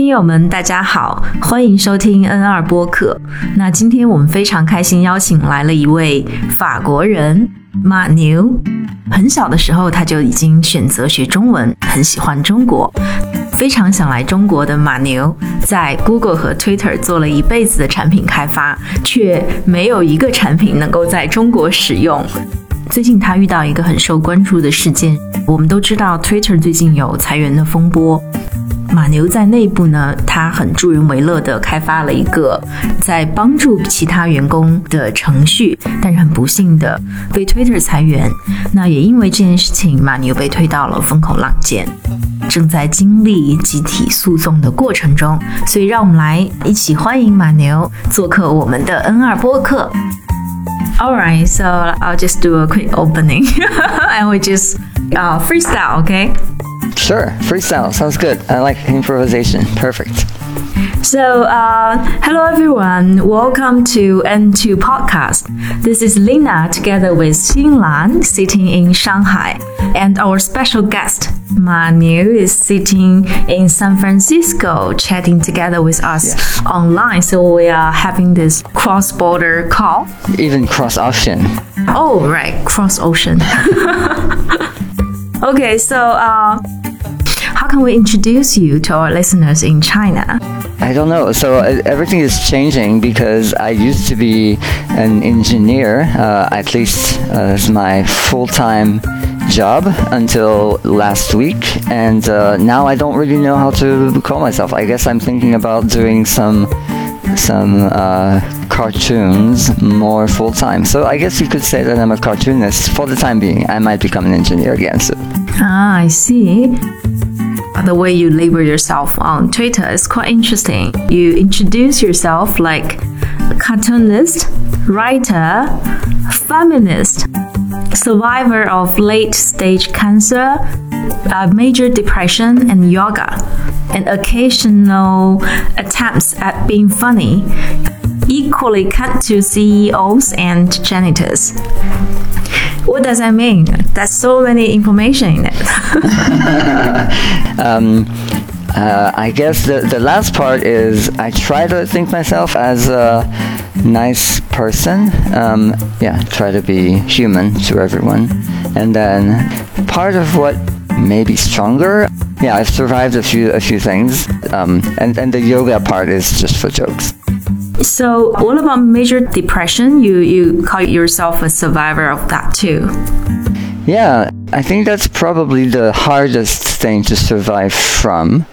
听友们，大家好，欢迎收听 N 二播客。那今天我们非常开心，邀请来了一位法国人马牛。很小的时候，他就已经选择学中文，很喜欢中国，非常想来中国的马牛，在 Google 和 Twitter 做了一辈子的产品开发，却没有一个产品能够在中国使用。最近他遇到一个很受关注的事件，我们都知道 Twitter 最近有裁员的风波。马牛在内部呢，他很助人为乐的开发了一个在帮助其他员工的程序，但是很不幸的被 Twitter 裁员。那也因为这件事情，马牛被推到了风口浪尖，正在经历集体诉讼的过程中。所以，让我们来一起欢迎马牛做客我们的 N 二播客。All right, so I'll just do a quick opening and we just uh, freestyle, okay? Sure, freestyle sounds good. I like improvisation. Perfect. So, uh, hello everyone. Welcome to N2 Podcast. This is Lina together with Xinlan sitting in Shanghai, and our special guest Manu is sitting in San Francisco, chatting together with us Yes. online. So we are having this cross-border call. Even cross ocean. Oh, right, cross ocean. okay, so uh, can we introduce you to our listeners in China? I don't know. So uh, everything is changing because I used to be an engineer, uh, at least as my full time job until last week, and uh, now I don't really know how to call myself. I guess I'm thinking about doing some some uh, cartoons more full time. So I guess you could say that I'm a cartoonist for the time being. I might become an engineer again soon. Ah, I see. The way you label yourself on Twitter is quite interesting. You introduce yourself like cartoonist, writer, feminist, survivor of late stage cancer, major depression, and yoga, and occasional attempts at being funny. Equally cut to CEOs and janitors. What does that mean? That's so many information in it. Um, uh, I guess the, the last part is I try to think myself as a nice person. Um, yeah, try to be human to everyone. And then part of what may be stronger, yeah, I've survived a few a few things. Um, and, and the yoga part is just for jokes. So, what about major depression? You you call yourself a survivor of that too. Yeah, I think that's probably the hardest thing to survive from.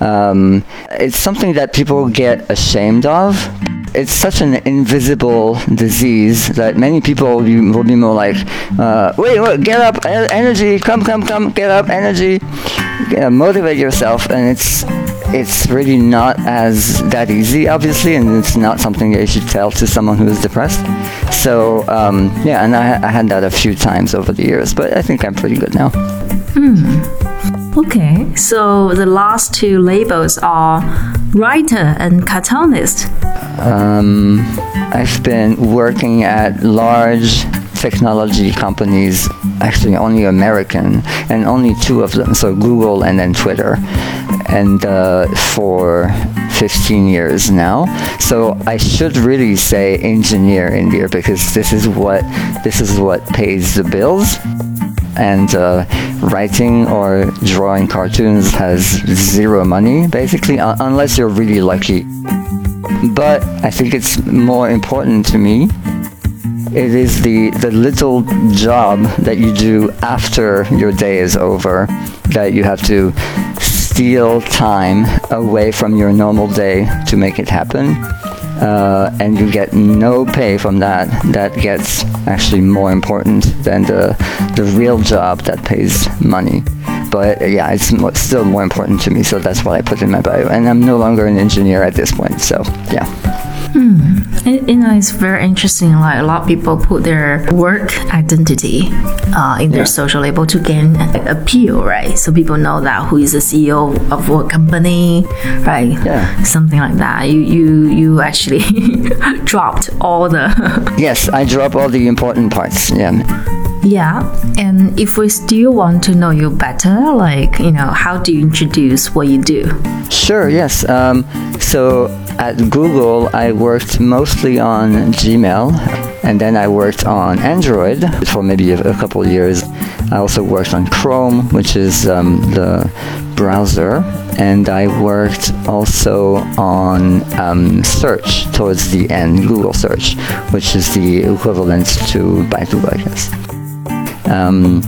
Um, it's something that people get ashamed of. It's such an invisible disease that many people will be, will be more like, uh, wait, wait, get up, energy, come, come, come, get up, energy, Yeah, motivate yourself, and it's it's really not as that easy, obviously, and it's not something that you should tell to someone who is depressed. So um, yeah, and I, I had that a few times over the years, but I think I'm pretty good now. Okay, so the last two labels are writer and cartoonist. Um, I've been working at large technology companies, actually only American, and only two of them, so Google and then Twitter, and uh, for 15 years now. So I should really say engineer in here because this is what this is what pays the bills. And uh, writing or drawing cartoons has zero money, basically, un- unless you're really lucky. But I think it's more important to me. It is the, the little job that you do after your day is over that you have to steal time away from your normal day to make it happen. Uh, and you get no pay from that. That gets actually more important than the, the real job that pays money. But yeah, it's mo- still more important to me, so that's what I put in my bio. And I'm no longer an engineer at this point, so yeah. It, you know, it's very interesting. Like a lot of people put their work identity uh, in their Yeah. social label to gain appeal, right? So people know that who is the CEO of what company, right? Yeah. Something like that. You you you actually dropped all the Yes, I drop all the important parts. Yeah. Yeah, and if we still want to know you better, like, you know, how do you introduce what you do? Sure, yes. Um, so at Google, I worked mostly on Gmail, and then I worked on Android for maybe a, a couple years. I also worked on Chrome, which is um, the browser, and I worked also on um, search towards the end, Google search, which is the equivalent to Baidu, I guess. Um,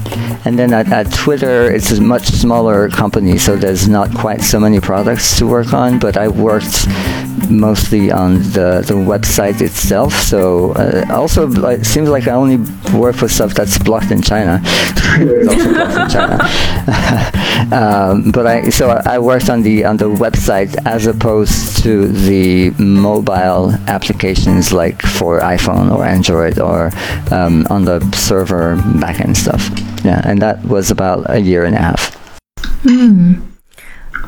and then at, at, Twitter, it's a much smaller company, so there's not quite so many products to work on. But I worked mostly on the, the website itself. So uh, also, it seems like I only work for stuff that's blocked in China. also blocked in China. um, but I so I worked on the on the website as opposed to the mobile applications like for iPhone or Android or um, on the server backend stuff. Yeah, and that was about a year and a half. Hmm.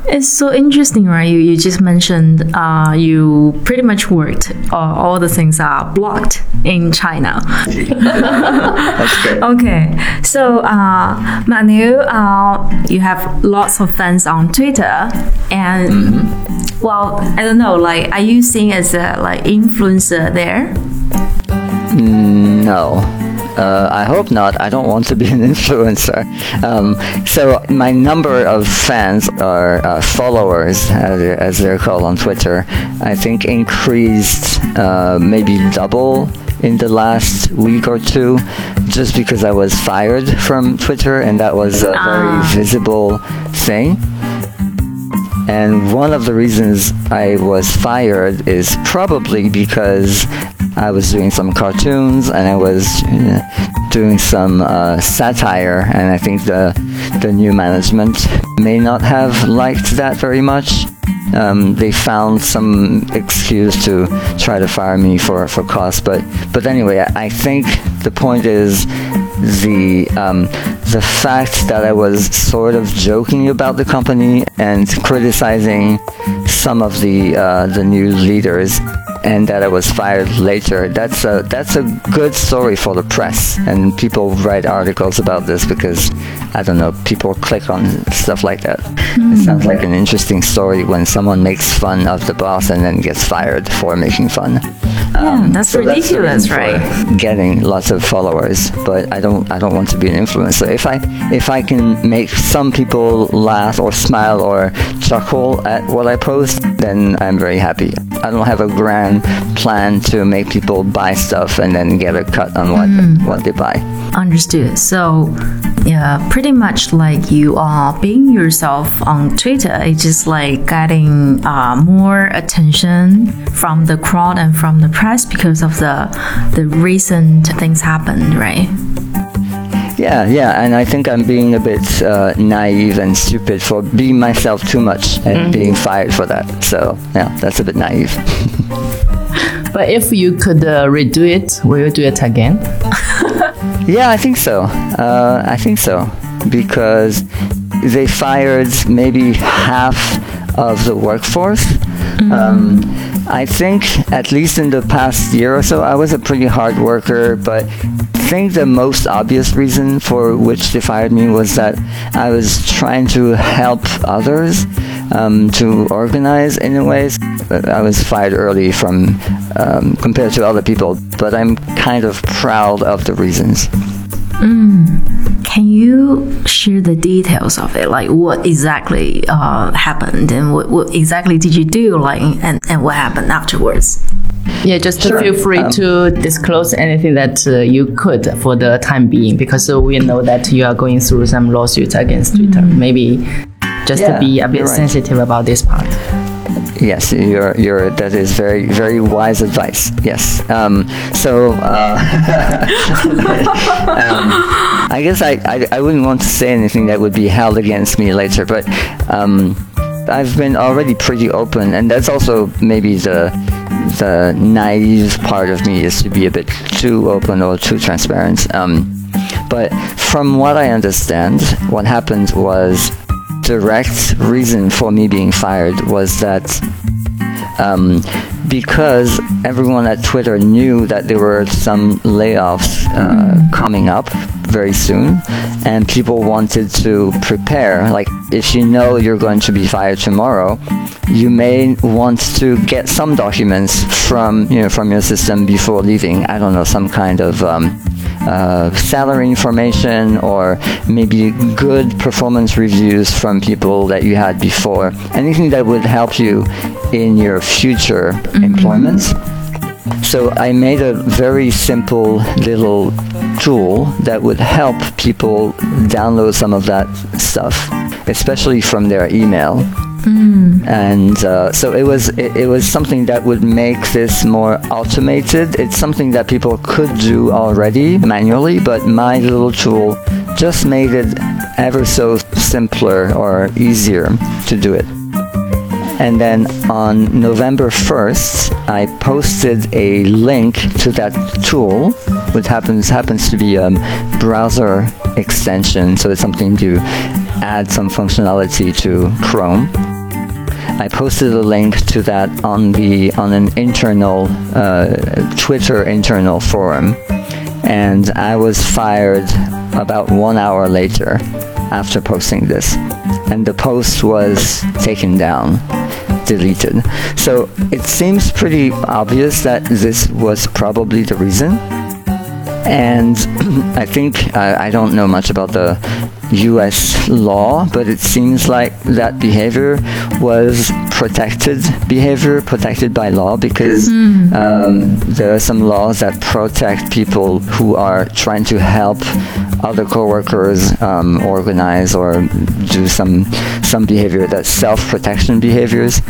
It's so interesting, right? You, you just mentioned uh, you pretty much worked, uh, all the things are blocked in China. That's great. Okay, so uh, Manu, uh, you have lots of fans on Twitter, and mm-hmm. well, I don't know, like, are you seen as a like influencer there? No. Uh, I hope not. I don't want to be an influencer. Um, so my number of fans or uh, followers, as, as, they're called on Twitter, I think increased uh, maybe double in the last week or two, just because I was fired from Twitter, and that was a very ah. visible thing. And one of the reasons I was fired is probably because I was doing some cartoons and I was doing some uh, satire, and I think the the new management may not have liked that very much. Um, they found some excuse to try to fire me for for cost, but but anyway, I, I think the point is the um, the fact that I was sort of joking about the company and criticizing some of the uh, the new leaders and that I was fired later. That's a that's a good story for the press, and people write articles about this because I don't know people click on stuff like that. Mm. It sounds like an interesting story when someone makes fun of the boss and then gets fired for making fun. Yeah, um, that's so ridiculous, that's right? Getting lots of followers, but I don't I don't want to be an influencer. If I if I can make some people laugh or smile or chuckle at what I post, then I'm very happy. I don't have a grand plan to make people buy stuff and then get a cut on what mm. what they buy. Understood. So, yeah, pretty much like you are being yourself on Twitter. It's just like getting uh, more attention from the crowd and from the press because of the the recent things happened, right? Yeah, yeah, and I think I'm being a bit uh, naive and stupid for being myself too much and mm-hmm. being fired for that. So, yeah, that's a bit naive. but if you could uh, redo it, will you do it again? yeah, I think so. Uh, I think so. Because they fired maybe half of the workforce. Mm-hmm. Um, I think, at least in the past year or so, I was a pretty hard worker, but think the most obvious reason for which they fired me was that I was trying to help others um, to organize in a way. I was fired early from um, compared to other people, but I'm kind of proud of the reasons. Mm. Can you share the details of it? Like what exactly uh, happened and what, what, exactly did you do? Like and, and what happened afterwards? Yeah, just sure. feel free um, to disclose anything that uh, you could for the time being, because uh, we know that you are going through some lawsuits against Twitter. Mm-hmm. Maybe just yeah, to be a bit right. sensitive about this part. Yes, you're, you're, that is very, very wise advice. Yes. Um, so, uh, um, I guess I, I, I, wouldn't want to say anything that would be held against me later, but um, I've been already pretty open, and that's also maybe the the naive part of me is to be a bit too open or too transparent. Um, but from what I understand, what happened was direct reason for me being fired was that um, because everyone at Twitter knew that there were some layoffs uh, coming up very soon, and people wanted to prepare. Like, if you know you're going to be fired tomorrow, you may want to get some documents from you know from your system before leaving. I don't know, some kind of um, uh, salary information or maybe good performance reviews from people that you had before. Anything that would help you in your future mm-hmm. employment. So I made a very simple little tool that would help people download some of that stuff, especially from their email. Mm. And uh, so it was it, it, was something that would make this more automated. It's something that people could do already manually, but my little tool just made it ever so simpler or easier to do it. And then on November 1st, I posted a link to that tool, which happens happens to be a browser extension. So it's something to add some functionality to Chrome. I posted a link to that on the on an internal uh, Twitter internal forum, and I was fired about one hour later after posting this, and the post was taken down deleted. So it seems pretty obvious that this was probably the reason. And I think, I don't know much about the US law, but it seems like that behavior was protected behavior, protected by law, because mm. um, there are some laws that protect people who are trying to help other coworkers um, organize or do some some behavior that's self-protection behaviors,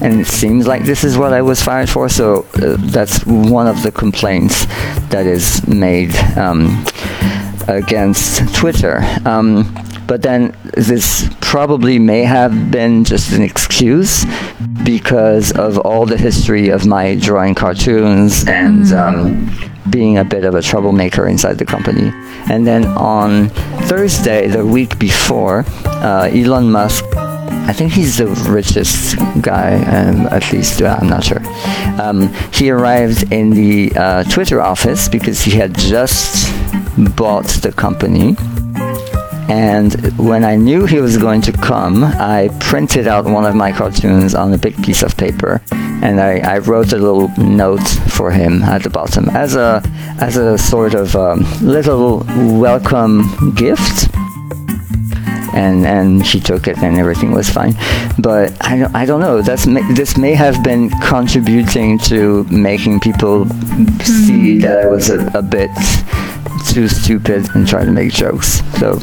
and it seems like this is what I was fired for. So uh, that's one of the complaints that is made. Um, against Twitter. Um, but then this probably may have been just an excuse because of all the history of my drawing cartoons and mm. um, being a bit of a troublemaker inside the company. And then on Thursday, the week before, uh, Elon Musk I think he's the richest guy, um, at least uh, I'm not sure. Um, he arrived in the uh, Twitter office because he had just bought the company. And when I knew he was going to come, I printed out one of my cartoons on a big piece of paper, and I, I wrote a little note for him at the bottom as a as a sort of um, little welcome gift and and she took it and everything was fine. But I don't, I don't know. That's this may have been contributing to making people see hmm. that I was a, a bit too stupid and try to make jokes. So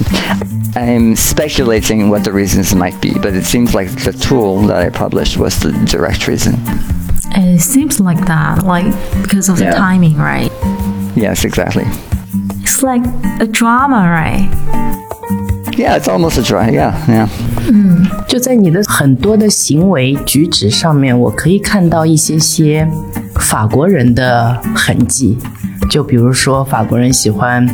I'm speculating what the reasons might be, but it seems like the tool that I published was the direct reason. It seems like that, like because of yeah. the timing, right? Yes, exactly. It's like a drama, right? Yeah, it's almost a dry. Yeah, yeah. 嗯，就在你的很多的行为举止上面，我可以看到一些些法国人的痕迹。就比如说，法国人喜欢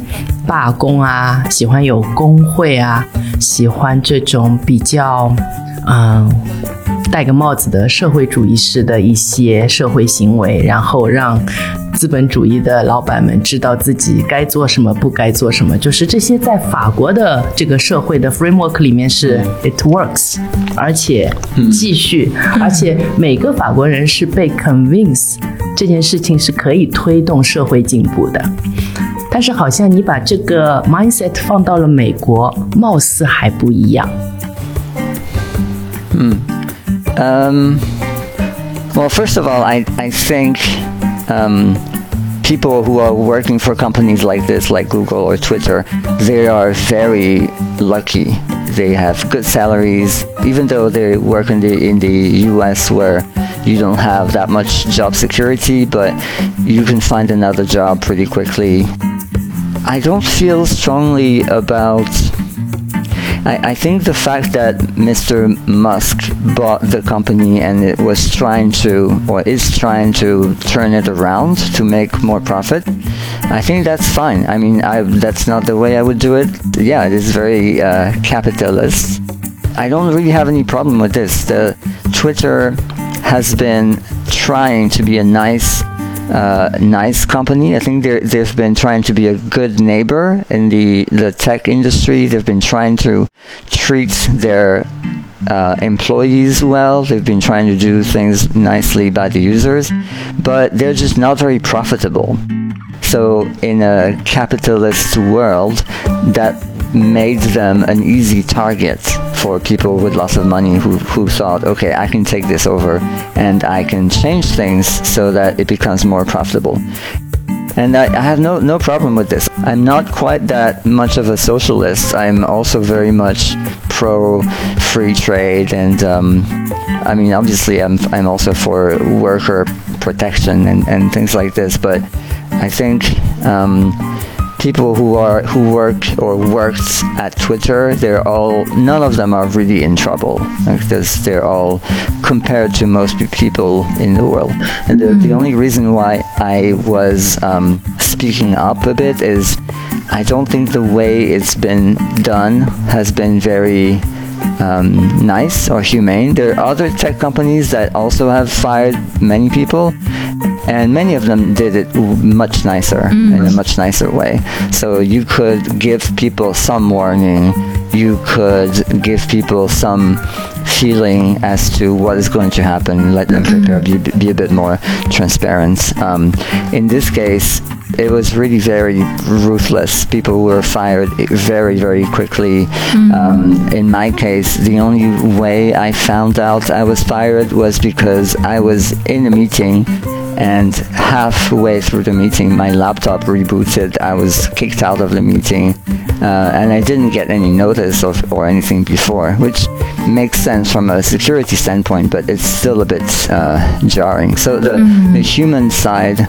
罢工啊，喜欢有工会啊，喜欢这种比较，嗯，戴个帽子的社会主义式的一些社会行为，然后让。资本主义的老板们知道自己该做什么，不该做什么，就是这些在法国的这个社会的 framework 里面是 it works，而且继续，而且每个法国人是被 convince 这件事情是可以推动社会进步的。但是好像你把这个 mindset 放到了美国，貌似还不一样。嗯，嗯，Well, first of all, I I think, um. people who are working for companies like this, like Google or Twitter, they are very lucky. They have good salaries, even though they work in the in the U.S. where you don't have that much job security, but you can find another job pretty quickly. I don't feel strongly about I, I think the fact that Mr. Musk bought the company and it was trying to, or is trying to turn it around to make more profit, I think that's fine. I mean, I, that's not the way I would do it. Yeah, it is very uh, capitalist. I don't really have any problem with this. The Twitter has been trying to be a nice uh, nice company. I think they've been trying to be a good neighbor in the, the tech industry. They've been trying to treat their uh, employees well. They've been trying to do things nicely by the users, but they're just not very profitable. So in a capitalist world, that made them an easy target for people with lots of money who, who thought, okay, I can take this over and I can change things so that it becomes more profitable. And I, I, have no, no problem with this. I'm not quite that much of a socialist. I'm also very much pro free trade, and um, I mean, obviously, I'm, I'm also for worker protection and, and things like this. But I think um, people who are who work or worked at Twitter, they're all none of them are really in trouble because they're all compared to most people in the world. And the, the mm. only reason why I was um, speaking up a bit is I don't think the way it's been done has been very um, nice or humane. There are other tech companies that also have fired many people, and many of them did it much nicer mm. in a much nicer way. So you could give people some warning. You could give people some feeling as to what is going to happen. Let them prepare. Be, be a bit more transparent. Um, in this case, it was really very ruthless. People were fired very, very quickly. Mm-hmm. Um, in my case, the only way I found out I was fired was because I was in a meeting and halfway through the meeting my laptop rebooted. I was kicked out of the meeting uh, and i didn't get any notice of, or anything before which makes sense from a security standpoint but it's still a bit uh, jarring. So the, mm-hmm. the human side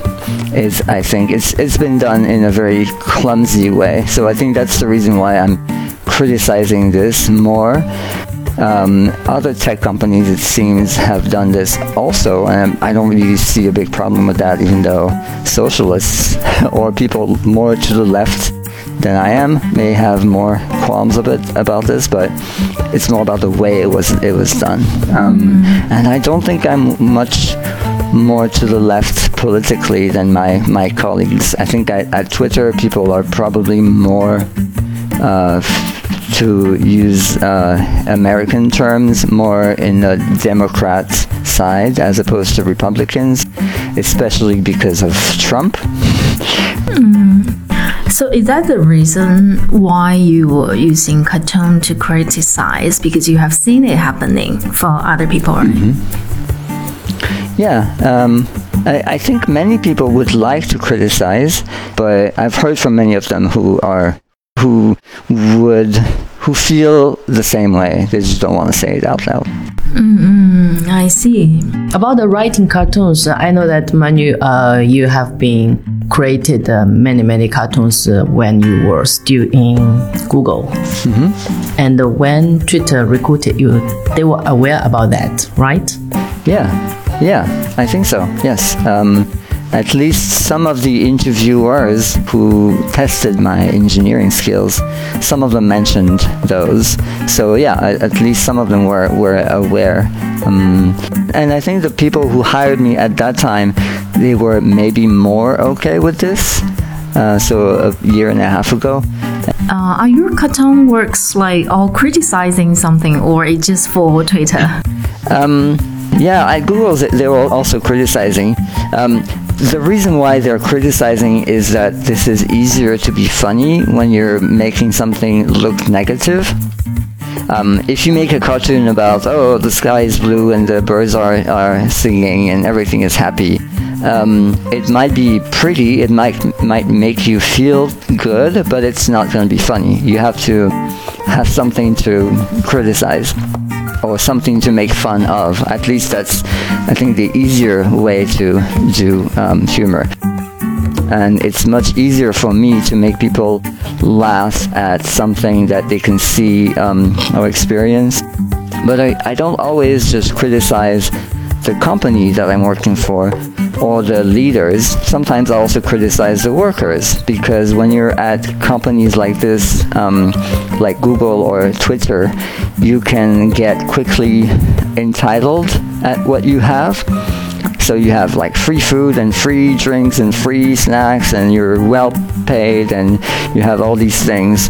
is i think it's, it's been done in a very clumsy way. So i think that's the reason why i'm criticizing this more um, other tech companies, it seems, have done this also, and I don't really see a big problem with that, even though socialists or people more to the left than I am may have more qualms a bit about this, but it's more about the way it was it was done. Um, mm-hmm. and I don't think I'm much more to the left politically than my, my colleagues. I think I, at Twitter, people are probably more uh, to use uh, American terms, more in the Democrat side as opposed to Republicans, especially because of Trump. Mm. So is that the reason why you were using cartoon to criticize? Because you have seen it happening for other people, right? Mm-hmm. Yeah. Um, I, I, think many people would like to criticize, but I've heard from many of them who are who would who feel the same way. They just don't want to say it out loud. Mm-hmm, I see. About the writing cartoons, I know that Manu, uh, you have been created uh, many many cartoons uh, when you were still in Google, mm-hmm. and when Twitter recruited you, they were aware about that, right? Yeah, yeah, I think so. Yes. Um, at least some of the interviewers who tested my engineering skills, some of them mentioned those. So yeah, at least some of them were, were aware. Um, and I think the people who hired me at that time, they were maybe more okay with this. Uh, so a year and a half ago. Uh, are your cartoon works like all criticizing something or it just for Twitter? Um, yeah, at Google they were also criticizing. Um, the reason why they're criticizing is that this is easier to be funny when you're making something look negative. Um, if you make a cartoon about, oh, the sky is blue and the birds are, are singing and everything is happy, um, it might be pretty, it might, might make you feel good, but it's not going to be funny. You have to have something to criticize or something to make fun of. At least that's, I think, the easier way to do um, humor. And it's much easier for me to make people laugh at something that they can see um, or experience. But I, I don't always just criticize the company that I'm working for or the leaders, sometimes I also criticize the workers because when you're at companies like this, um, like Google or Twitter, you can get quickly entitled at what you have. So you have like free food and free drinks and free snacks, and you're well paid, and you have all these things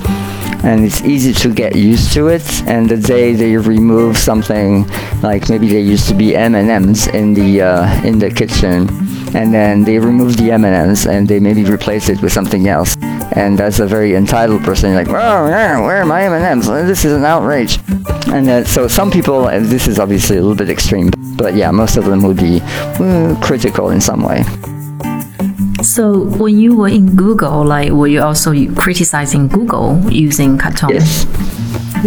and it's easy to get used to it. And the day they remove something, like maybe there used to be M&Ms in the uh, in the kitchen, and then they remove the M&Ms and they maybe replace it with something else. And as a very entitled person, like, oh, where are my M&Ms? This is an outrage. And so some people, and this is obviously a little bit extreme, but yeah, most of them would be uh, critical in some way. So when you were in Google, like were you also criticizing Google using Katon? Yes.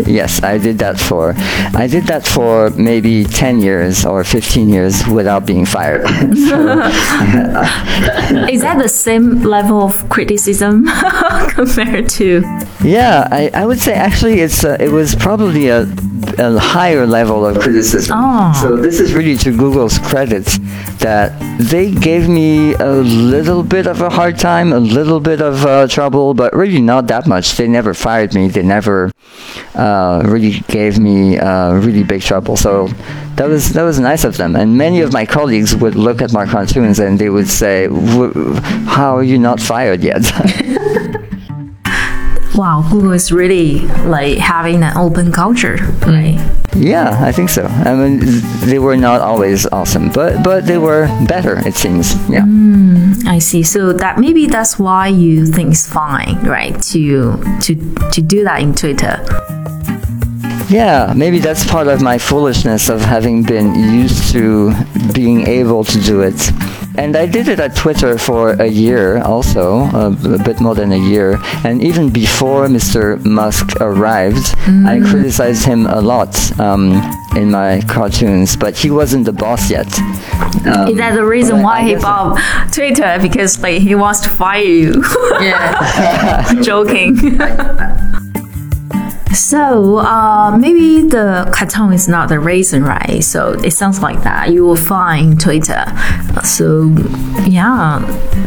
Yes, I did that for I did that for maybe 10 years or 15 years without being fired. Is that the same level of criticism compared to Yeah, I, I would say actually it's uh, it was probably a a higher level of criticism. Oh. So this is really to Google's credit that they gave me a little bit of a hard time, a little bit of uh, trouble, but really not that much. They never fired me. They never uh, really gave me uh, really big trouble. So that was that was nice of them. And many of my colleagues would look at my cartoons and they would say, "How are you not fired yet?" wow, Google is really like having an open culture, right? Yeah, I think so. I mean, they were not always awesome, but but they were better. It seems. Yeah. Mm, I see. So that maybe that's why you think it's fine, right? To to to do that in Twitter. Yeah, maybe that's part of my foolishness of having been used to being able to do it. And I did it at Twitter for a year also, uh, a bit more than a year. And even before Mr. Musk arrived, mm. I criticized him a lot um, in my cartoons, but he wasn't the boss yet. Um, Is that the reason why he bought Twitter? Because like he wants to fire you. yeah. Joking. So uh, maybe the carton is not the reason, right? So it sounds like that. You will find Twitter. So yeah,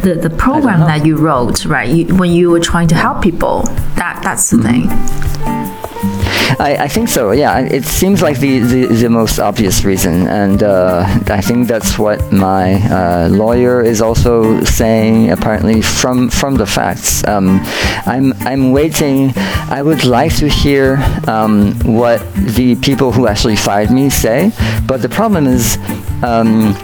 the the program that you wrote, right? You, when you were trying to help people, that that's the mm-hmm. thing. I, I, think so. Yeah, it seems like the, the, the most obvious reason, and uh, I think that's what my uh, lawyer is also saying. Apparently, from from the facts, um, I'm I'm waiting. I would like to hear um, what the people who actually fired me say, but the problem is. Um,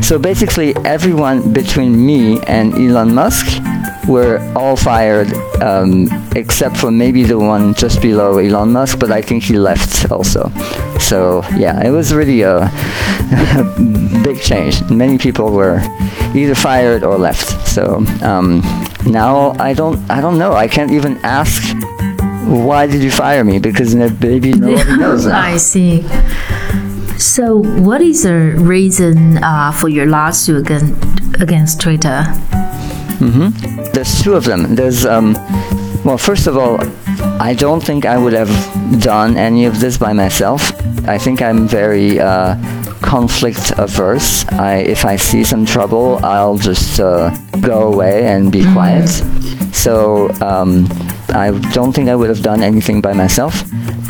so basically, everyone between me and Elon Musk were all fired um, except for maybe the one just below Elon Musk, but I think he left also. So yeah, it was really a, big change. Many people were either fired or left. So um, now I don't I don't know. I can't even ask why did you fire me because maybe nobody knows. I see. So, what is the reason uh, for your lawsuit against, against Twitter? Mm-hmm. There's two of them. There's um, well, first of all, I don't think I would have done any of this by myself. I think I'm very uh, conflict averse. I, if I see some trouble, I'll just uh, go away and be mm-hmm. quiet. So um, I don't think I would have done anything by myself.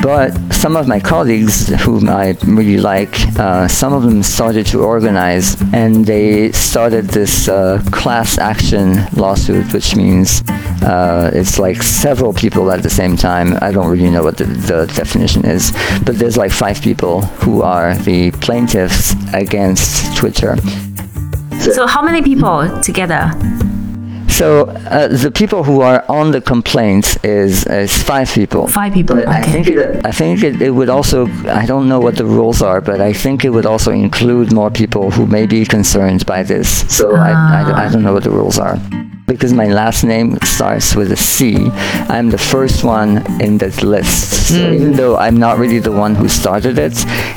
But some of my colleagues, whom I really like, uh, some of them started to organize and they started this uh, class action lawsuit, which means uh, it's like several people at the same time. I don't really know what the, the definition is, but there's like five people who are the plaintiffs against Twitter. So, how many people together? So uh, the people who are on the complaints is is five people. Five people. Okay. I think it, I think it, it would also I don't know what the rules are, but I think it would also include more people who may be concerned by this. So I, I, I ah. don't know what the rules are because my last name starts with a C, I'm the first one in that list. So mm. even though I'm not really the one who started it,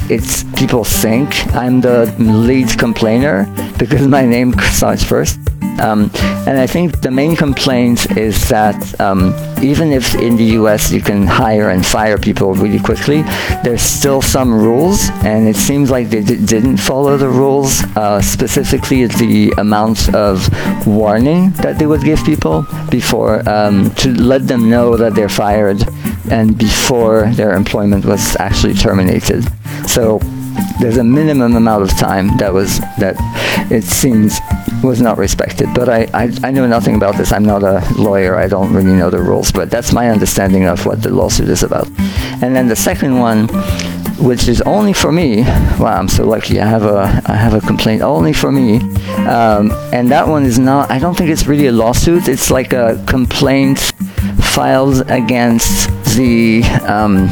it's people think I'm the lead complainer because my name starts first. Um, and I think the main complaint is that um, even if in the US you can hire and fire people really quickly, there's still some rules, and it seems like they didn't follow the rules, uh, specifically the amount of warning that they would give people before um, to let them know that they're fired and before their employment was actually terminated. So there's a minimum amount of time that was that it seems was not respected. But I, I, I know nothing about this. I'm not a lawyer. I don't really know the rules. But that's my understanding of what the lawsuit is about. And then the second one, which is only for me. Wow, I'm so lucky. I have a I have a complaint only for me, um, and that one is not. I don't think it's really a lawsuit. It's like a complaint filed against the. Um,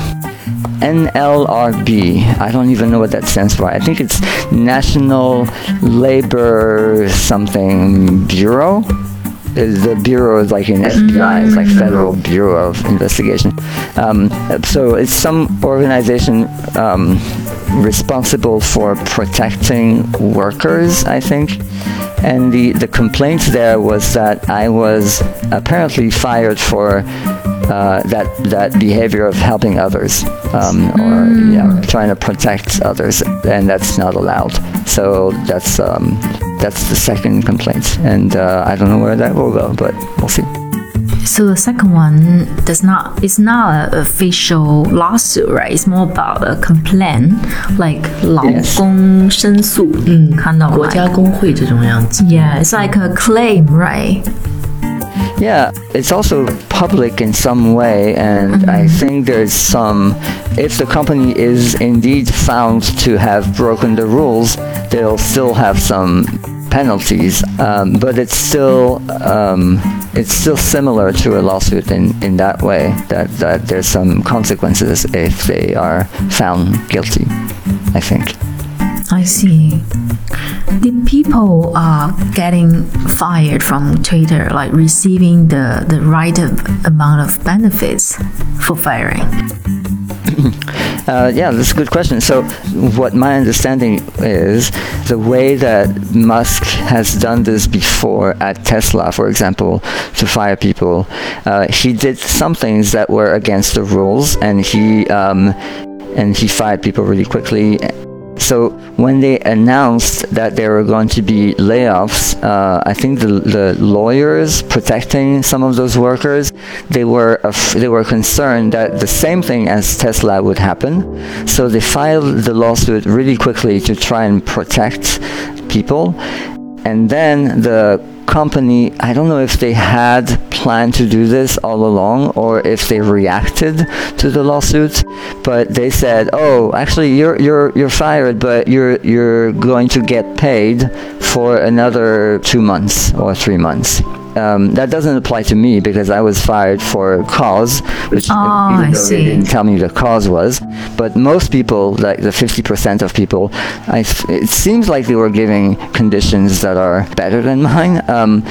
NLRB. I don't even know what that stands for. I think it's National Labor something Bureau. The bureau is like an FBI, it's like Federal Bureau of Investigation. Um, so it's some organization um, responsible for protecting workers, I think. And the, the complaint there was that I was apparently fired for uh, that that behavior of helping others um, or mm. yeah, trying to protect others, and that's not allowed. So that's um, that's the second complaint, and uh, I don't know where that will go, but we'll see. So the second one does not it's not an official lawsuit, right? It's more about a complaint, like 劳工申诉，嗯，看到国家工会这种样子。Yeah, it's like a claim, right? Yeah, it's also public in some way, and mm-hmm. I think there's some. If the company is indeed found to have broken the rules, they'll still have some penalties, um, but it's still um, it's still similar to a lawsuit in, in that way that, that there's some consequences if they are found guilty. I think. I see. Did people uh, getting fired from Twitter like receiving the, the right amount of benefits for firing? Uh, yeah, that's a good question. So, what my understanding is, the way that Musk has done this before at Tesla, for example, to fire people, uh, he did some things that were against the rules, and he um, and he fired people really quickly so when they announced that there were going to be layoffs, uh, I think the, the lawyers protecting some of those workers, they were they were concerned that the same thing as Tesla would happen. So they filed the lawsuit really quickly to try and protect people. And then the company, I don't know if they had planned to do this all along or if they reacted to the lawsuit, but they said, "Oh, actually, you're you're you're fired, but you're you're going to get paid for another two months or three months." Um, that doesn't apply to me because I was fired for cause, which oh, even though they didn't tell me the cause was. But most people, like the 50% of people, I, it seems like they were giving conditions that are better than mine. Um,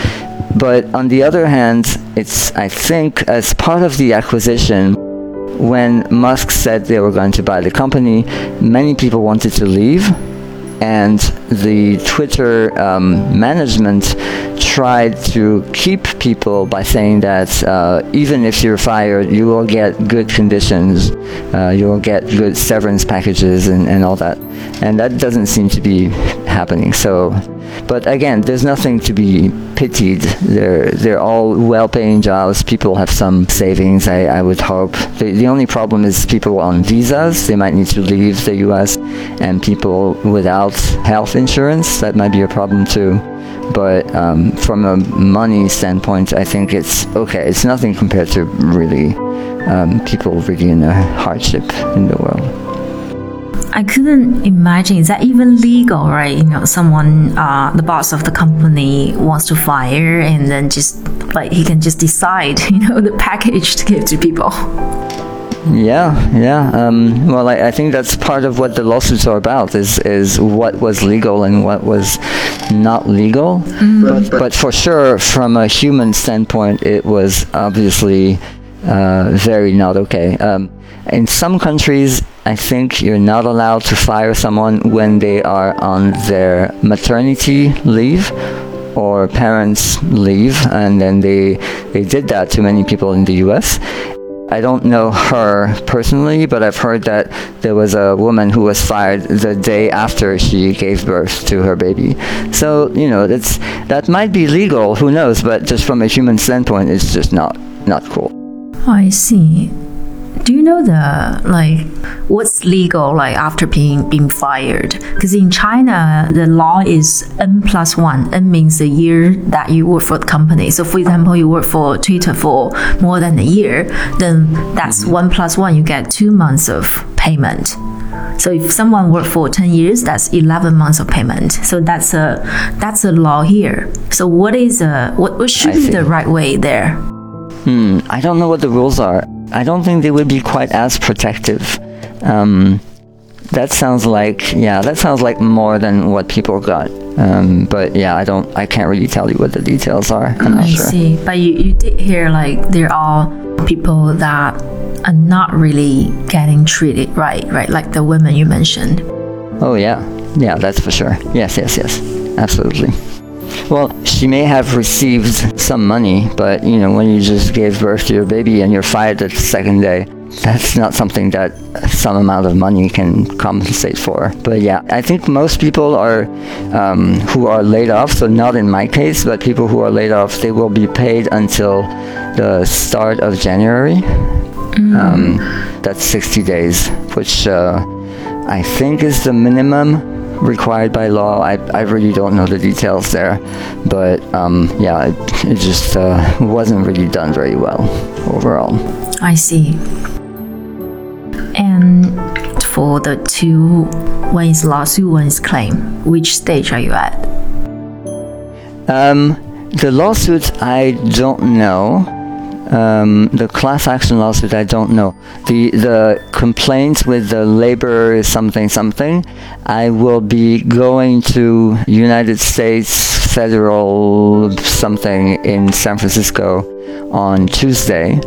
but on the other hand, it's I think as part of the acquisition, when Musk said they were going to buy the company, many people wanted to leave and the Twitter um, management tried to keep people by saying that uh, even if you're fired, you will get good conditions, uh, you will get good severance packages and, and all that. And that doesn't seem to be happening. So, but again, there's nothing to be pitied. They're they're all well-paying jobs. People have some savings. I, I would hope. The, the only problem is people on visas. They might need to leave the U.S. and people without health insurance. That might be a problem too. But um, from a money standpoint, I think it's okay. It's nothing compared to really um, people really in a hardship in the world. I couldn't imagine is that even legal, right? You know, someone, uh, the boss of the company wants to fire, and then just like he can just decide, you know, the package to give to people. Yeah, yeah. Um, well, I, I, think that's part of what the lawsuits are about is is what was legal and what was not legal. Mm. But, but, for sure, from a human standpoint, it was obviously uh, very not okay. Um, in some countries, I think you're not allowed to fire someone when they are on their maternity leave or parents leave, and then they they did that to many people in the U.S. I don't know her personally, but I've heard that there was a woman who was fired the day after she gave birth to her baby. So you know, that's that might be legal. Who knows? But just from a human standpoint, it's just not not cool. I see. Do you know the like what's legal like after being being fired? Because in China the law is N plus one. N means the year that you work for the company. So for example, you work for Twitter for more than a year, then that's mm-hmm. one plus one. You get two months of payment. So if someone worked for 10 years, that's 11 months of payment. So that's a that's a law here. So what is a what, what should be the right way there? Hmm, I don't know what the rules are. I don't think they would be quite as protective. Um, that sounds like yeah, that sounds like more than what people got. Um, but yeah, I don't, I can't really tell you what the details are. I'm I sure. see. But you, you did hear like there are people that are not really getting treated right, right? Like the women you mentioned. Oh, yeah. Yeah, that's for sure. Yes, yes, yes. Absolutely. Well, she may have received some money, but you know, when you just gave birth to your baby and you're fired the second day, that's not something that some amount of money can compensate for. But yeah, I think most people are um, who are laid off. So not in my case, but people who are laid off, they will be paid until the start of January. Mm. Um, that's 60 days, which uh, I think is the minimum required by law. I, I really don't know the details there, but um, yeah, it, it just uh, wasn't really done very well overall. I see. And for the two, one is lawsuit, one is claim. Which stage are you at? Um, the lawsuit, I don't know. Um, the class action lawsuit, I don't know. The the complaints with the labor is something something, I will be going to United States federal something in San Francisco on Tuesday.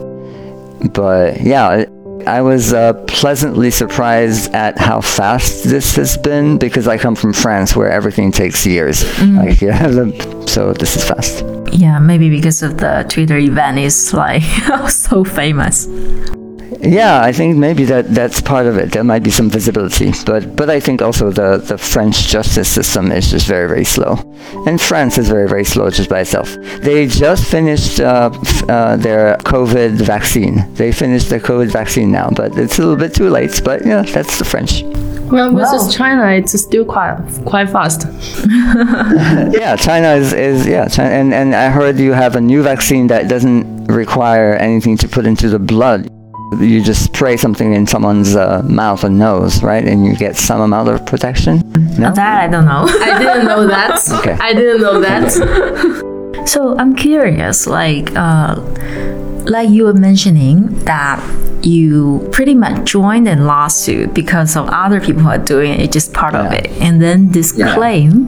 But yeah, I was uh, pleasantly surprised at how fast this has been because I come from France where everything takes years. Mm. Like, yeah, so this is fast. Yeah, maybe because of the Twitter event is like so famous. Yeah, I think maybe that that's part of it. There might be some visibility, but but I think also the the French justice system is just very very slow, and France is very very slow just by itself. They just finished uh, uh, their COVID vaccine. They finished their COVID vaccine now, but it's a little bit too late. But yeah, that's the French. Well, versus wow. China, it's still quite quite fast. yeah, China is, is yeah, China, and and I heard you have a new vaccine that doesn't require anything to put into the blood you just spray something in someone's uh, mouth and nose, right? And you get some amount of protection. No? That I don't know. I didn't know that. okay. I didn't know that. so I'm curious, like, uh, like you were mentioning that you pretty much joined a lawsuit because of other people who are doing it, it's just part yeah. of it. And then this yeah. claim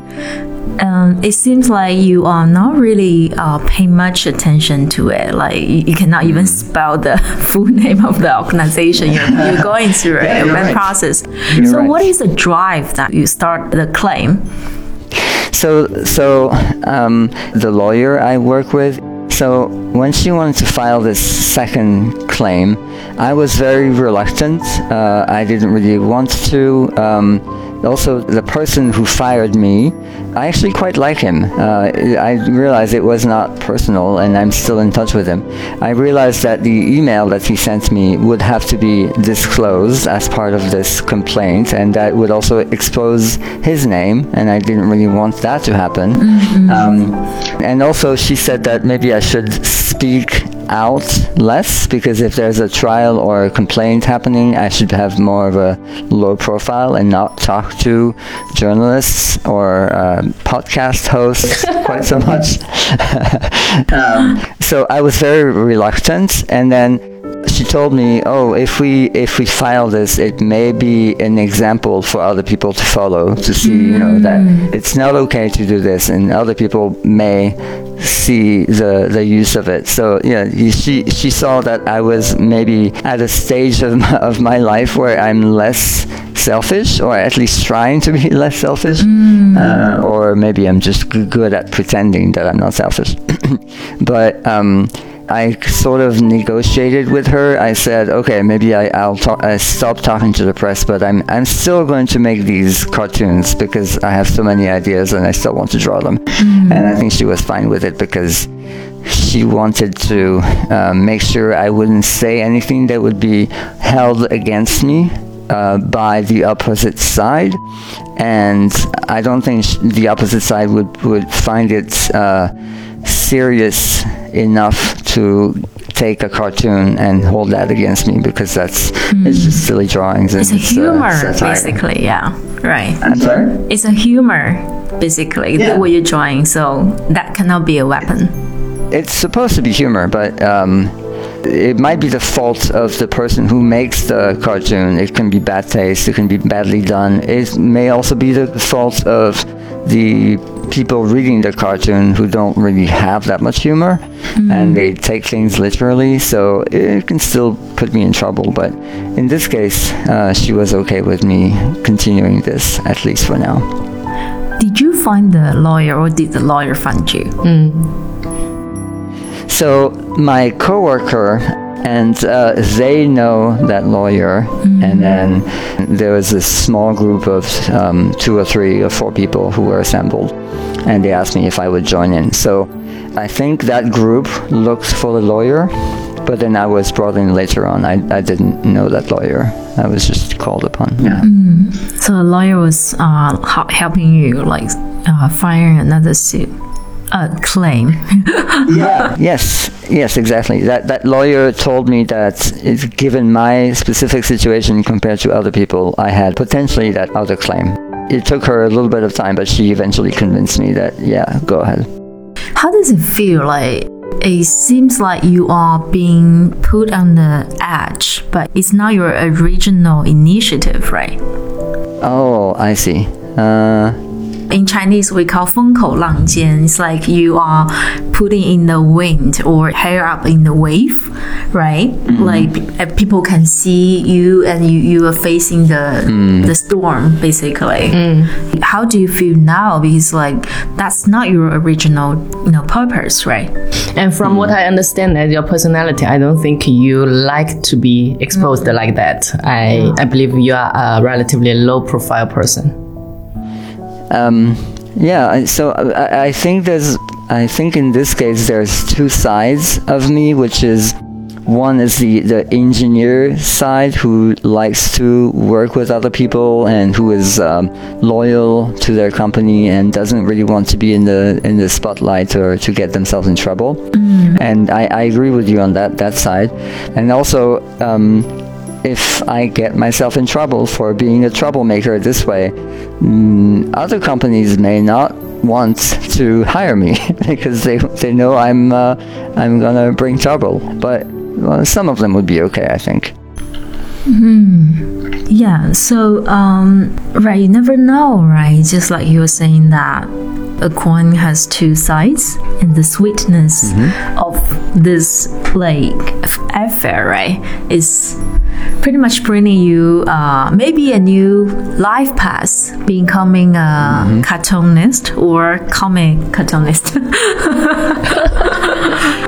um, it seems like you are not really uh, paying much attention to it. Like you, you cannot even hmm. spell the full name of the organization you're, you're going through yeah, the right. process. You're so, right. what is the drive that you start the claim? So, so um, the lawyer I work with. So when she wanted to file this second claim, I was very reluctant. Uh, I didn't really want to. Um, also, the person who fired me, I actually quite like him. Uh, I realized it was not personal, and I'm still in touch with him. I realized that the email that he sent me would have to be disclosed as part of this complaint, and that would also expose his name, and I didn't really want that to happen. Mm-hmm. Um, and also, she said that maybe I should speak out less because if there's a trial or a complaint happening, I should have more of a low profile and not talk to journalists or uh, podcast hosts quite so much. um, so I was very reluctant, and then she told me, "Oh, if we if we file this, it may be an example for other people to follow to see, mm. you know, that mm. it's not okay to do this, and other people may see the the use of it." So yeah, she she saw that I was maybe at a stage of my, of my life where I'm less selfish, or at least trying to be less selfish, mm. uh, or maybe I'm just good at pretending that I'm not selfish. but um, I sort of negotiated with her. I said, okay, maybe I, I'll talk, I stop talking to the press, but I'm I'm still going to make these cartoons because I have so many ideas and I still want to draw them. Mm-hmm. And I think she was fine with it because she wanted to uh, make sure I wouldn't say anything that would be held against me uh, by the opposite side, and I don't think the opposite side would would find it uh, serious enough to take a cartoon and hold that against me because that's mm. it's just silly drawings. And it's a it's, uh, humor, uh, basically. Yeah, right. I'm sorry. It's a humor, basically, yeah. what you're drawing. So that cannot be a weapon. It's supposed to be humor, but. Um, it might be the fault of the person who makes the cartoon. It can be bad taste. It can be badly done. It may also be the fault of the people reading the cartoon who don't really have that much humor mm-hmm. and they take things literally so it can still put me in trouble but in this case uh, she was okay with me continuing this at least for now did you find the lawyer or did the lawyer find you mm. So my coworker and uh, they know that lawyer. Mm-hmm. and then there was a small group of um, two or three or four people who were assembled. And they asked me if i would join in. So i think that group looked for the lawyer but then i was brought in later on. I, I didn't know that lawyer. I was just called upon. Yeah. Mm. so the lawyer was uh, helping you like uh, filing another suit a claim. yeah. Yes. Yes. Exactly. That that lawyer told me that given my specific situation compared to other people, I had potentially that other claim. It took her a little bit of time, but she eventually convinced me that yeah, go ahead. How does it feel like? It seems like you are being put on the edge, but it's not your original initiative, right? Oh, I see. Uh, in Chinese we call 风口浪尖. It's like you are putting in the wind or hair up in the wave, right? Mm-hmm. Like people can see you and you, you are facing the mm. the storm basically. Mm. How do you feel now? Because like that's not your original you know purpose, right? And from mm. what I understand as your personality, I don't think you like to be exposed mm. like that. I I believe you are a relatively low profile person. Um, yeah, so I, I think there's, I think in this case there's two sides of me, which is one is the, the engineer side who likes to work with other people and who is um, loyal to their company and doesn't really want to be in the in the spotlight or to get themselves in trouble. Mm. And I, I agree with you on that that side. And also um, if I get myself in trouble for being a troublemaker this way, mm, other companies may not want to hire me because they they know I'm uh, I'm gonna bring trouble. But well, some of them would be okay, I think. Hmm. Yeah. So, um, right, you never know, right? Just like you were saying that a coin has two sides, and the sweetness mm-hmm. of this like affair, right, is pretty much bringing you uh, maybe a new life path, becoming a mm-hmm. cartoonist or comic cartoonist.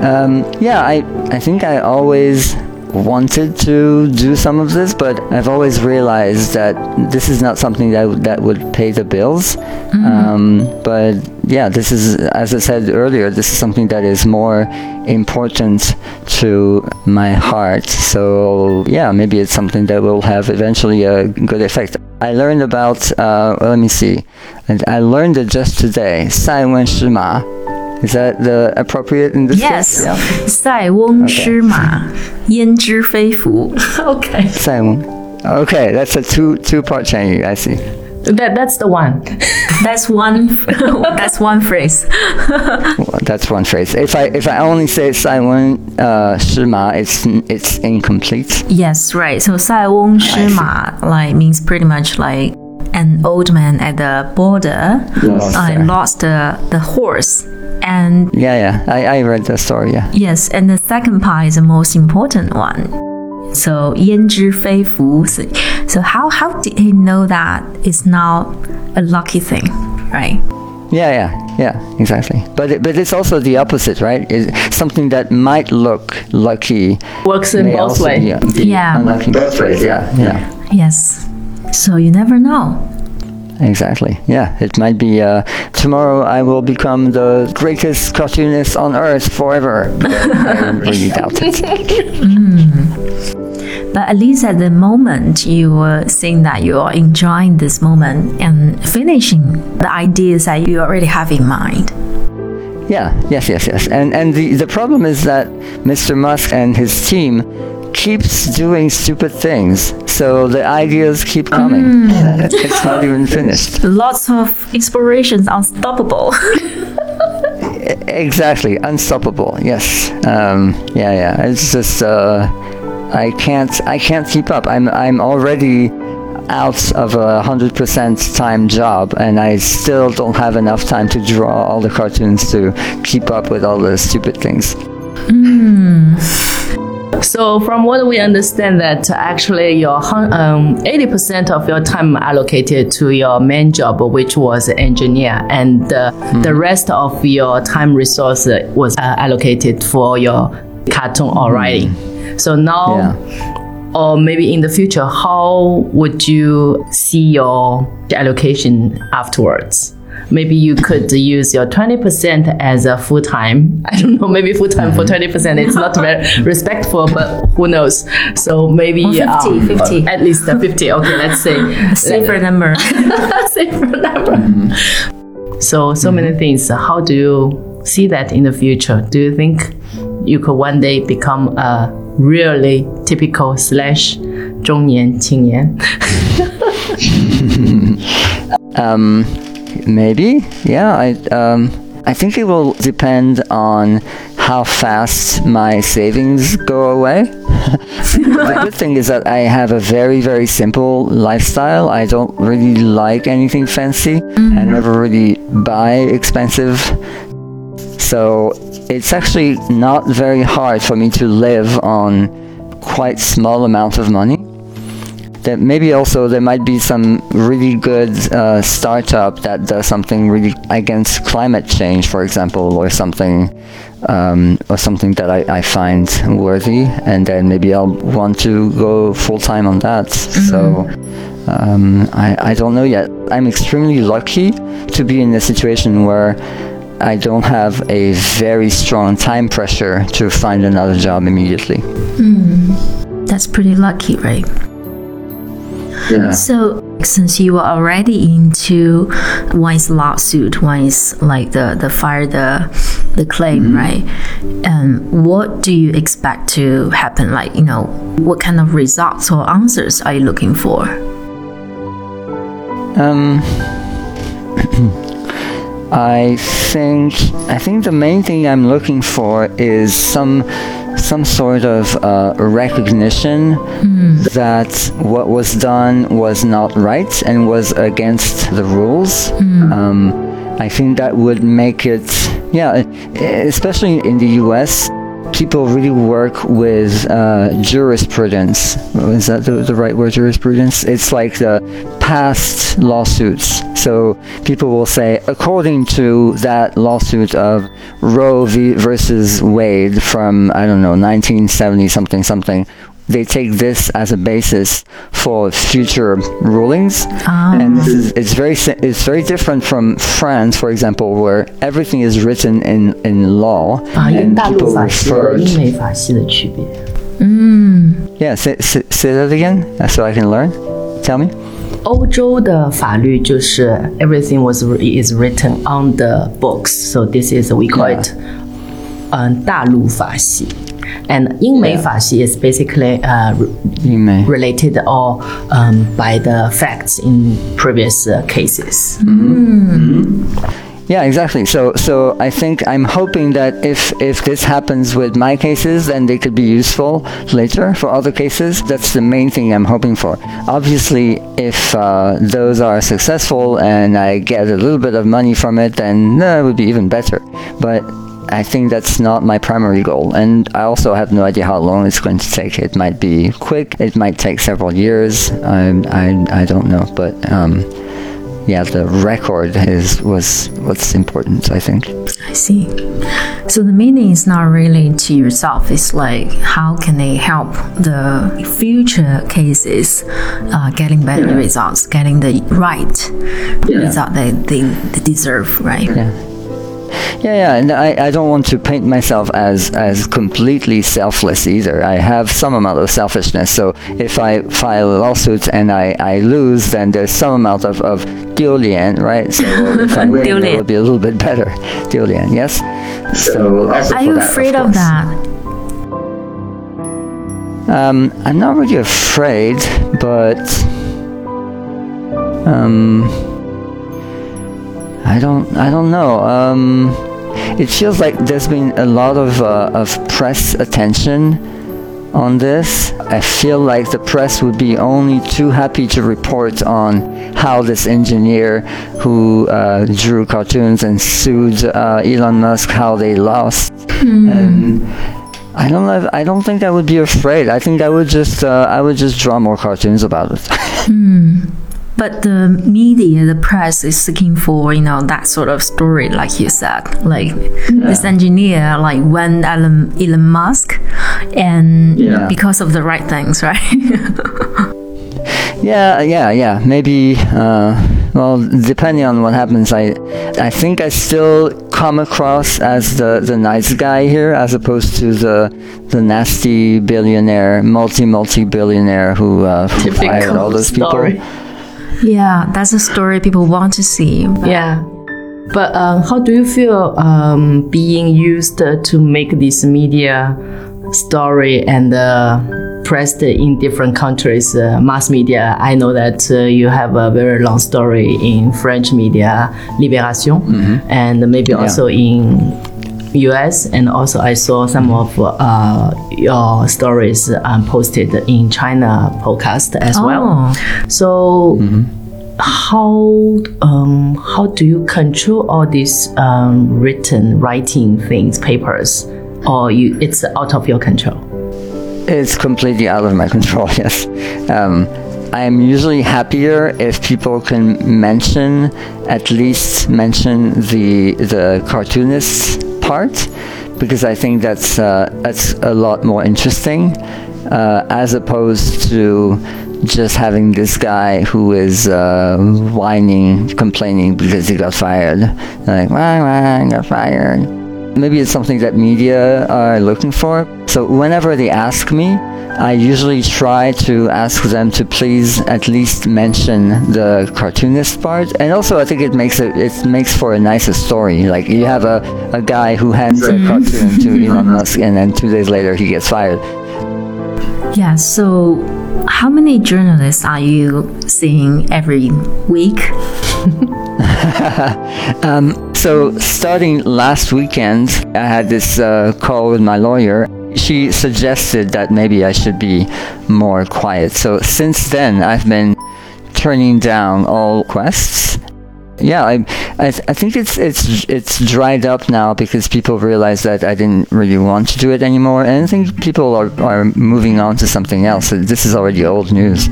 um, yeah, I I think I always wanted to do some of this, but I've always realized that this is not something that that would pay the bills. Mm-hmm. Um, but yeah, this is, as I said earlier, this is something that is more important to my heart. So yeah, maybe it's something that will have eventually a good effect. I learned about, uh, well, let me see, and I learned it just today. 塞翁失马 is that the appropriate in this yes. case? Yes. 塞翁失马，焉知非福. okay. 塞翁. Okay, that's a two two part change. I see. That that's the one. that's one. that's one phrase. well, that's one phrase. If I if I only say 塞翁uh 失马, it's it's incomplete. Yes, right. So 塞翁失马 like means pretty much like an old man at the border lost, uh, lost the, the horse and yeah, yeah, I, I read the story. Yeah. Yes, and the second part is the most important one. So 焉知非福. So, so how how did he know that it's not a lucky thing, right? Yeah, yeah, yeah, exactly. But it, but it's also the opposite, right? It's something that might look lucky works in both ways. Yeah, unlucky both ways. Yeah, yeah. Yes. So you never know. Exactly. Yeah, it might be uh, tomorrow. I will become the greatest cartoonist on earth forever. I really doubt it. Mm. But at least at the moment, you were saying that you are enjoying this moment and finishing the ideas that you already have in mind. Yeah. Yes. Yes. Yes. And and the the problem is that Mr. Musk and his team keeps doing stupid things. So the ideas keep coming. Mm. it's not even finished. Lots of inspirations, unstoppable. exactly, unstoppable. Yes. Um, yeah, yeah. It's just uh, I can't I can't keep up. I'm I'm already out of a hundred percent time job, and I still don't have enough time to draw all the cartoons to keep up with all the stupid things. Mm. So from what we understand that actually your um, 80% of your time allocated to your main job, which was engineer, and uh, mm. the rest of your time resource was uh, allocated for your cartoon or hmm. writing. So now, yeah. or maybe in the future, how would you see your allocation afterwards? maybe you could use your 20% as a full time. I don't know, maybe full time for 20%. Mm-hmm. It's not very respectful, but who knows? So maybe 50, um, 50. at least 50. Okay, let's say. Safer number. Safer number. Mm-hmm. So, so many mm-hmm. things. How do you see that in the future? Do you think you could one day become a really typical slash 中年青年? um, Maybe, yeah. I um, I think it will depend on how fast my savings go away. the good thing is that I have a very, very simple lifestyle. I don't really like anything fancy. Mm-hmm. I never really buy expensive. So it's actually not very hard for me to live on quite small amount of money that maybe also there might be some really good uh, startup that does something really against climate change, for example, or something, um, or something that I, I, find worthy, and then maybe I'll want to go full time on that. Mm-hmm. So um, I, I don't know yet. I'm extremely lucky to be in a situation where I don't have a very strong time pressure to find another job immediately. Mm, that's pretty lucky, right? Yeah. So since you are already into one is lawsuit, one is like the the fire the the claim, mm-hmm. right? Um, what do you expect to happen? Like you know, what kind of results or answers are you looking for? Um. I think I think the main thing I'm looking for is some some sort of uh, recognition mm. that what was done was not right and was against the rules. Mm. Um, I think that would make it, yeah, especially in the US, people really work with uh, jurisprudence. Is that the, the right word, jurisprudence? It's like the past lawsuits. So people will say, according to that lawsuit of Roe v. versus Wade from, I don't know, 1970 something something, they take this as a basis for future rulings, um. and this is it's very it's very different from France, for example, where everything is written in in law and people refer. Mm. Yeah, say, say, say that again, uh, so I can learn. Tell me. 欧洲的法律就是 everything was is written on the books, so this is we call yeah. it 嗯大陆法系。 and in yeah. Faxi is basically uh, related or um, by the facts in previous uh, cases. Mm. Mm -hmm. Yeah, exactly. So, so I think I'm hoping that if if this happens with my cases, then they could be useful later for other cases. That's the main thing I'm hoping for. Obviously, if uh, those are successful and I get a little bit of money from it, then uh, that would be even better. But I think that's not my primary goal. And I also have no idea how long it's going to take. It might be quick, it might take several years. I, I, I don't know. But um, yeah, the record is was what's important. I think. I see. So the meaning is not really to yourself. It's like how can they help the future cases uh, getting better Yeah. results, getting the right Yeah. result they, they, they deserve, right? Yeah. Yeah, yeah, and I, I don't want to paint myself as as completely selfless either. I have some amount of selfishness. So if I file lawsuits and I, I lose, then there's some amount of, of diulian, right? So if I win, it would be a little bit better. julian yes? So Are you that, afraid of, of that? Um, I'm not really afraid, but. Um, I don't, I don't know. Um, it feels like there's been a lot of uh, of press attention on this. I feel like the press would be only too happy to report on how this engineer who uh, drew cartoons and sued uh, Elon Musk, how they lost. And I don't know. I don't think I would be afraid. I think I would just uh, I would just draw more cartoons about it. But the media, the press is seeking for, you know, that sort of story, like you said. Like this engineer, like when Elon, Elon Musk, and Yeah. because of the right things, right? yeah, yeah, yeah. Maybe. Uh, well, depending on what happens, I I think I still come across as the the nice guy here, as opposed to the the nasty billionaire, multi multi billionaire who, uh, who fired all those story. People. yeah, that's a story people want to see. Yeah. But um, how do you feel um, being used to make this media story and uh, pressed in different countries, uh, mass media? I know that uh, you have a very long story in French media, Libération, and maybe also in US, and also I saw some of uh, your stories um, posted in China podcast as well. Oh. So, how um, how do you control all these um, written writing things, papers, or you it's out of your control? It's completely out of my control, yes. Um, I'm usually happier if people can mention, at least mention the the cartoonist part, because I think that's uh, that's a lot more interesting, uh, as opposed to just having this guy who is uh, whining, complaining because he got fired. Like, why, why, I got fired. Maybe it's something that media are looking for. So whenever they ask me, I usually try to ask them to please at least mention the cartoonist part. And also, I think it makes it it makes for a nicer story. Like you have a, a guy who hands a cartoon to Elon Musk, and then two days later he gets fired. Yeah, so how many journalists are you seeing every week? Um, So starting last weekend, I had this uh, call with my lawyer. She suggested that maybe I should be more quiet. So since then, I've been turning down all requests. Yeah, I, I, I think it's it's it's dried up now because people realize that I didn't really want to do it anymore, and I think people are, are moving on to something else. This is already old news.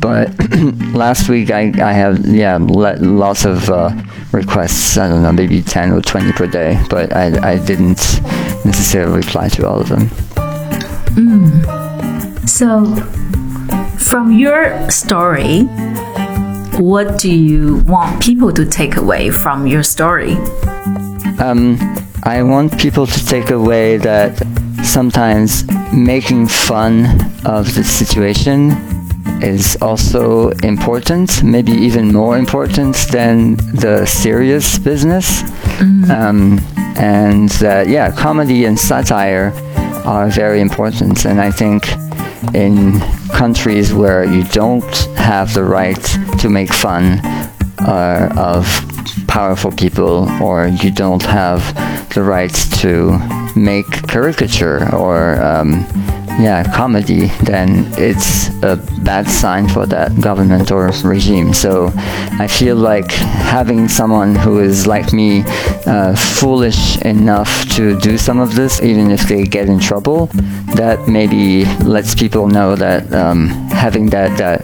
But last week I, I had yeah lots of uh, requests. I don't know, maybe ten or twenty per day, but I I didn't necessarily reply to all of them. So, from your story, what do you want people to take away from your story? Um, I want people to take away that sometimes making fun of the situation is also important, maybe even more important than the serious business. Um, and that, yeah, comedy and satire are very important. And I think in countries where you don't have the right to make fun uh, of powerful people or you don't have the right to make caricature or um, yeah comedy then it's a bad sign for that government or regime so i feel like having someone who is like me uh, foolish enough to do some of this even if they get in trouble that maybe lets people know that um, having that that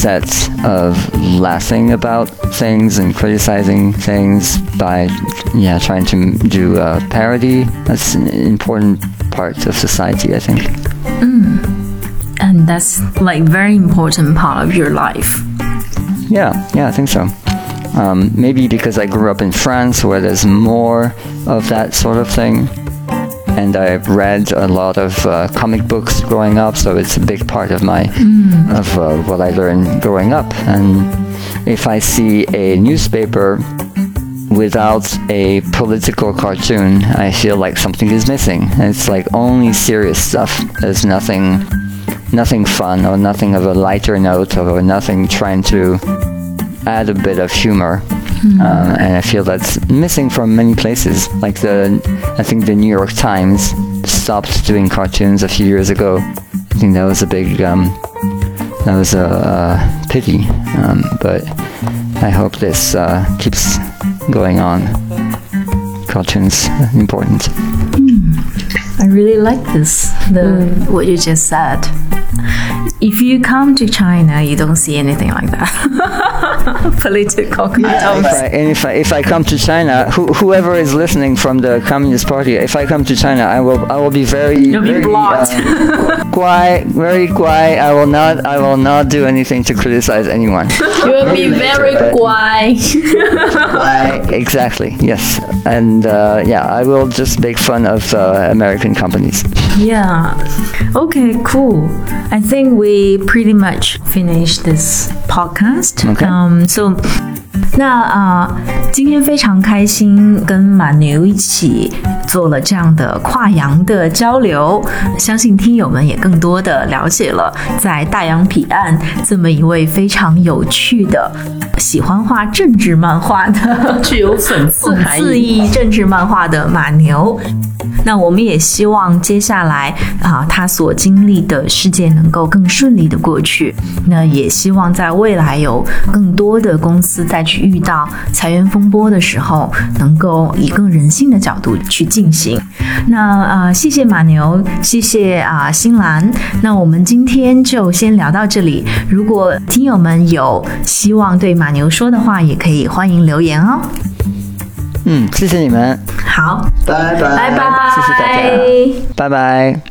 mindset of laughing about things and criticizing things by yeah trying to do a parody. That's an important part of society, I think. And that's like very important part of your life. Yeah, yeah, I think so. Um, maybe because I grew up in France where there's more of that sort of thing. And I've read a lot of uh, comic books growing up, so it's a big part of my of uh, what I learned growing up. And if I see a newspaper without a political cartoon, I feel like something is missing. It's like only serious stuff. There's nothing nothing fun or nothing of a lighter note or nothing trying to add a bit of humor. Uh, and I feel that's missing from many places. Like the, I think the New York Times stopped doing cartoons a few years ago. I think that was a big, um, that was a, a pity. Um, but I hope this uh, keeps going on. Cartoons are important. Hmm. I really like this, the hmm. what you just said. If you come to China, you don't see anything like that. Political If. I, and if I, if I come to China, who, whoever is listening from the Communist Party, if I come to China, I will I will be very, You'll be blocked. uh, quiet, very quiet. I will not I will not do anything to criticize anyone. You will be very quiet. I, exactly. Yes, and uh, yeah, I will just make fun of uh, American companies. Yeah. Okay, cool. I think we pretty much finished this podcast. Okay. Um, so 那啊、呃今天非常开心跟马牛一起做了这样的跨洋的交流，相信听友们也更多的了解了在大洋彼岸这么一位非常有趣的、喜欢画政治漫画的、具有讽刺含义讽刺意义政治漫画的马牛。那我们也希望接下来啊，他所经历的事件能够更顺利的过去。那也希望在未来有更多的公司再去遇到裁员风波的时候，能够以更人性的角度去进行。那呃，谢谢马牛，谢谢啊新兰。那我们今天就先聊到这里。如果听友们有希望对马牛说的话，也可以欢迎留言哦。嗯，谢谢你们，好，拜拜，拜拜，谢谢大家，拜拜。